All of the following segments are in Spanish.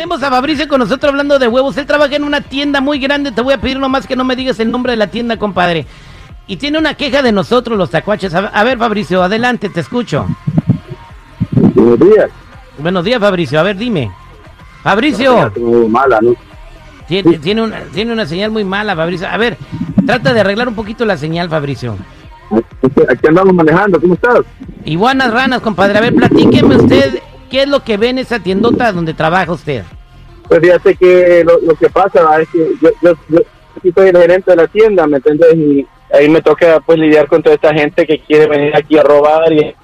Tenemos a Fabricio con nosotros hablando de huevos. Él trabaja en una tienda muy grande. Te voy a pedir nomás que no me digas el nombre de la tienda, compadre. Y tiene una queja de nosotros, los tacuaches. A ver, Fabricio, adelante, te escucho. Buenos días. Buenos días, Fabricio. A ver, dime. Fabricio. Mala, ¿no? Tiene, tiene, una, tiene una señal muy mala, Fabricio. A ver, trata de arreglar un poquito la señal, Fabricio. Aquí andamos manejando, ¿cómo estás? Y buenas ranas, compadre. A ver, platíqueme usted, ¿qué es lo que ve en esa tiendota donde trabaja usted? Pues fíjate que lo, que pasa es que yo, yo, yo soy el gerente de la tienda, ¿me entiendes? Y ahí me toca pues lidiar con toda esta gente que quiere venir aquí a robar y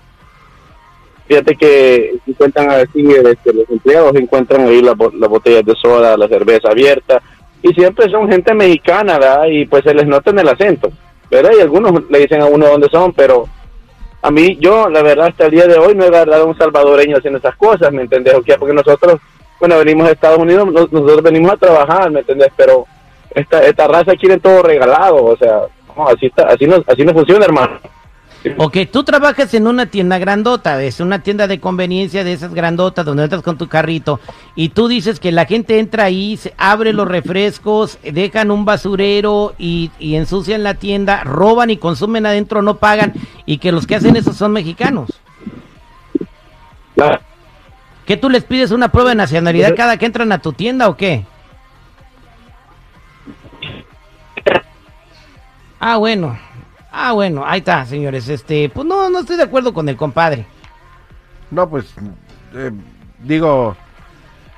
fíjate que encuentran así este, los empleados encuentran ahí las botellas de soda, la cerveza abierta y siempre son gente mexicana, ¿verdad? Y pues se les nota en el acento, ¿verdad? Y algunos le dicen a uno dónde son, pero a mí, yo, la verdad, hasta el día de hoy no he agarrado un salvadoreño haciendo esas cosas, ¿me entendés? Porque nosotros, bueno, venimos de Estados Unidos, nosotros venimos a trabajar, ¿me entendés? Pero esta, esta raza quiere todo regalado, o sea, así, está, así, no, así no funciona, hermano. Ok, tú trabajas en una tienda grandota, es una tienda de conveniencia de esas grandotas donde entras con tu carrito y tú dices que la gente entra ahí, se abre los refrescos, dejan un basurero y ensucian la tienda, roban y consumen adentro, no pagan y que los que hacen eso son mexicanos. ¿Que tú les pides una prueba de nacionalidad cada que entran a tu tienda o qué? Ah, bueno. Ah, bueno, ahí está, señores. Este, pues no, no estoy de acuerdo con el compadre. No, pues, eh, digo,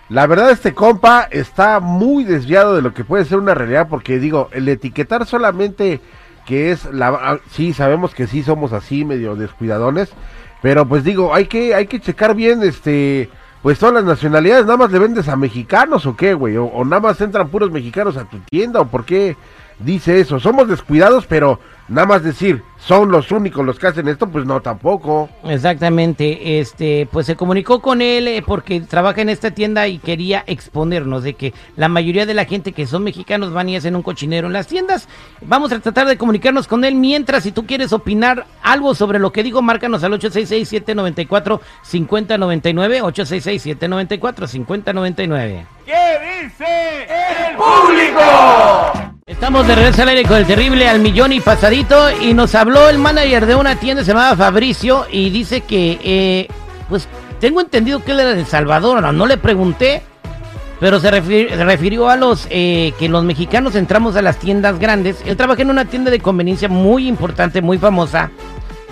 la verdad este compa está muy desviado de lo que puede ser una realidad, porque digo, el etiquetar solamente que es la, ah, sí, sabemos que sí somos así, medio descuidadones, pero pues digo, hay que, hay que checar bien, este, pues todas las nacionalidades, nada más le vendes a mexicanos o qué, güey, o, o nada más entran puros mexicanos a tu tienda, o por qué dice eso, somos descuidados, pero nada más decir, son los únicos los que hacen esto, pues no, tampoco. Exactamente, este, pues se comunicó con él eh, porque trabaja en esta tienda y quería exponernos de que la mayoría de la gente que son mexicanos van y hacen un cochinero en las tiendas. Vamos a tratar de comunicarnos con él mientras, si tú quieres opinar algo sobre lo que digo, márcanos al 866-794-5099, 866-794-5099. ¿Qué dice el público? Estamos de regreso al aire con el terrible al millón y pasadito y nos habló el manager de una tienda se llamaba Fabricio y dice que, eh, pues tengo entendido que él era de Salvador, no, no le pregunté, pero se, refirió a los eh, que los mexicanos entramos a las tiendas grandes. Él trabaja en una tienda de conveniencia muy importante, muy famosa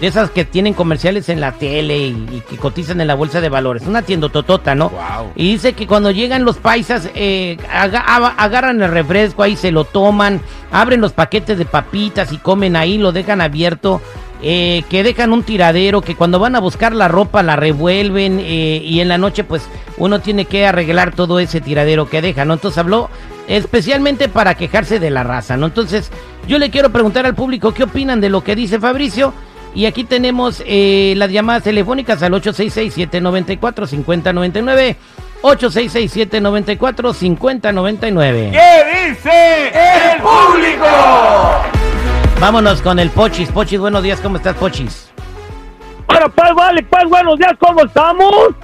de esas que tienen comerciales en la tele y, que cotizan en la bolsa de valores. Una tienda totota, ¿no? Y dice que cuando llegan los paisas, eh, agarran el refresco ahí, se lo toman, abren los paquetes de papitas y comen ahí, lo dejan abierto. Eh, que dejan un tiradero, que cuando van a buscar la ropa la revuelven eh, y en la noche pues uno tiene que arreglar todo ese tiradero que dejan, ¿no? Entonces habló especialmente para quejarse de la raza, ¿no? Entonces yo le quiero preguntar al público qué opinan de lo que dice Fabricio y aquí tenemos eh, las llamadas telefónicas al 866-794-5099. 866-794-5099. ¿Qué dice el público? Vámonos con el Pochis. Pochis, buenos días, ¿cómo estás, Pochis? Bueno, pues vale, pues buenos días, ¿cómo estamos?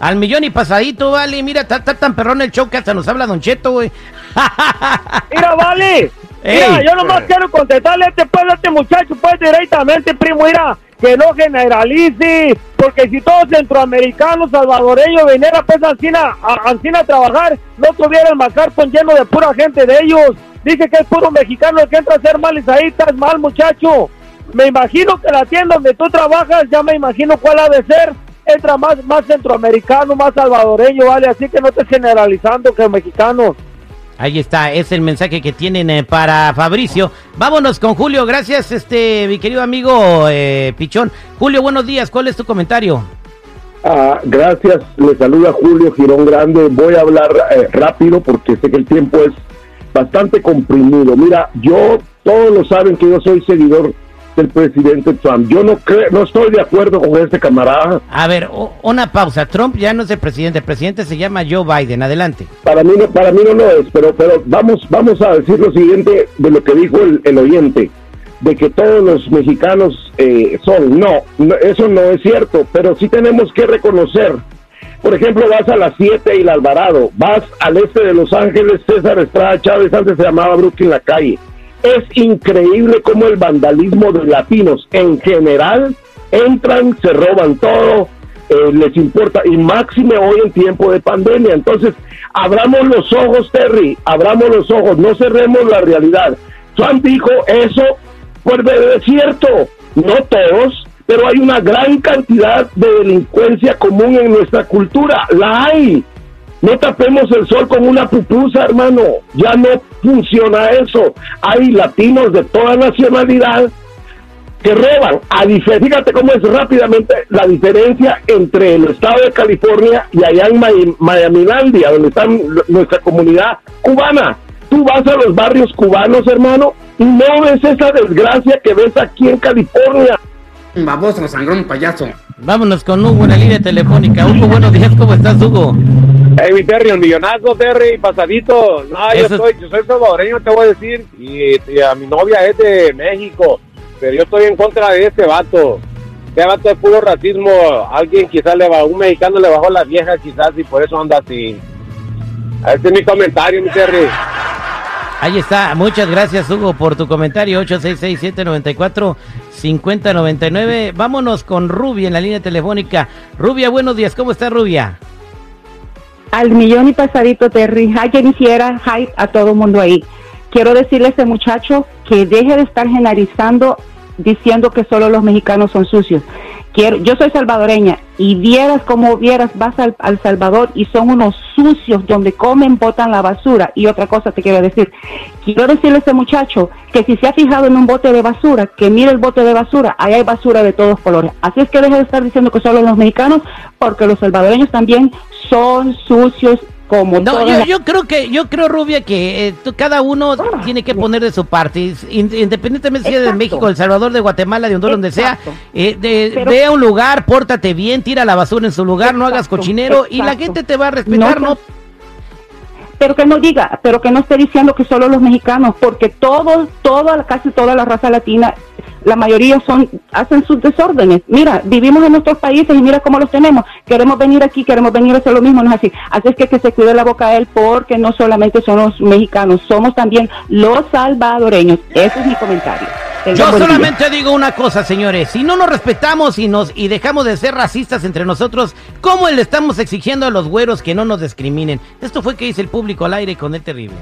Al millón y pasadito, vale. Mira, está tan perrón el show que hasta nos habla Don Cheto, güey. Mira, vale. Mira, yo nomás quiero contestarle a este, pues, este muchacho, pues directamente, primo, mira, que no generalice, porque si todos centroamericanos, salvadoreños, viniera pues Ancina, a, Ancina a trabajar, no tuviera el MacArthur lleno de pura gente de ellos. Dice que es puro mexicano el que entra a hacer mal y ahí estás mal, muchacho. Me imagino que la tienda donde tú trabajas, ya me imagino cuál ha de ser. Entra más, más centroamericano, más salvadoreño, ¿vale? Así que no estés generalizando que mexicanos. Ahí está, es el mensaje que tienen eh, para Fabricio. Vámonos con Julio, gracias, este mi querido amigo eh, Pichón. Julio, buenos días, ¿cuál es tu comentario? Ah, gracias, le saluda Julio Girón Grande. Voy a hablar eh, rápido porque sé que el tiempo es bastante comprimido. Mira, yo, todos lo saben que yo soy seguidor del presidente Trump. Yo no creo, no estoy de acuerdo con este camarada. A ver, una pausa. Trump ya no es el presidente, el presidente se llama Joe Biden. Adelante. Para mí no, para mí no lo es, pero, pero vamos, vamos a decir lo siguiente de lo que dijo el, oyente, de que todos los mexicanos eh, son. No, no, eso no es cierto, pero sí tenemos que reconocer por ejemplo, vas a las 7 y la Alvarado, vas al este de Los Ángeles, César Estrada Chávez, antes se llamaba Brooklyn La Calle. Es increíble cómo el vandalismo de latinos en general entran, se roban todo, eh, les importa, y máxime hoy en tiempo de pandemia. Entonces, abramos los ojos, Terry, abramos los ojos, no cerremos la realidad. Trump dijo eso, pues es cierto, no todos, pero hay una gran cantidad de delincuencia común en nuestra cultura, la hay. No tapemos el sol con una pupusa, hermano. Ya no funciona eso. Hay latinos de toda nacionalidad que roban. A fíjate cómo es rápidamente la diferencia entre el estado de California y allá en Miami, donde está nuestra comunidad cubana. Tú vas a los barrios cubanos, hermano, y no ves esa desgracia que ves aquí en California. Baboso, sangrón, payaso. Vámonos con Hugo en la línea telefónica. Hugo, buenos días, ¿cómo estás, Hugo? Mi Terry, un millonazo, Terry, pasadito. No, yo soy, yo soy salvadoreño, te voy a decir, y, a mi novia es de México, pero yo estoy en contra de este vato. Este vato es puro racismo. Alguien quizás le va, un mexicano le bajó la vieja quizás y por eso anda así. Este es mi comentario, mi Terry. Ahí está, muchas gracias Hugo por tu comentario, 866-794-5099. Vámonos con Rubia en la línea telefónica. Rubia, buenos días, ¿cómo está Rubia? Al millón y pasadito, Terry. Hay quien hiciera hype a todo el mundo ahí. Quiero decirle a ese muchacho que deje de estar generalizando diciendo que solo los mexicanos son sucios yo soy salvadoreña y vieras como vieras, vas al, Salvador y son unos sucios donde comen, botan la basura. Y otra cosa te quiero decir, quiero decirle a ese muchacho que si se ha fijado en un bote de basura, que mire el bote de basura, ahí hay basura de todos colores. Así es que deje de estar diciendo que solo los mexicanos, porque los salvadoreños también son sucios como no yo, creo que yo creo Rubia que eh, cada uno ah, tiene que poner de su parte. Independientemente si es de México El Salvador de Guatemala de Honduras donde sea eh, de, ve a un lugar pórtate bien tira la basura en su lugar no hagas cochinero y la gente te va a respetar no, pero que no diga, pero que no esté diciendo que solo los mexicanos, porque todos, toda, casi toda la raza latina la mayoría son hacen sus desórdenes. Mira, vivimos en nuestros países y mira cómo los tenemos. Queremos venir aquí, queremos venir a hacer lo mismo, no es así. Así es que que se cuide la boca a él porque no solamente son los mexicanos, somos también los salvadoreños. Ese es mi comentario. Yo solamente digo una cosa, señores. Si no nos respetamos y nos y dejamos de ser racistas entre nosotros, ¿cómo le estamos exigiendo a los güeros que no nos discriminen? Esto fue que dice el público al aire con el terrible.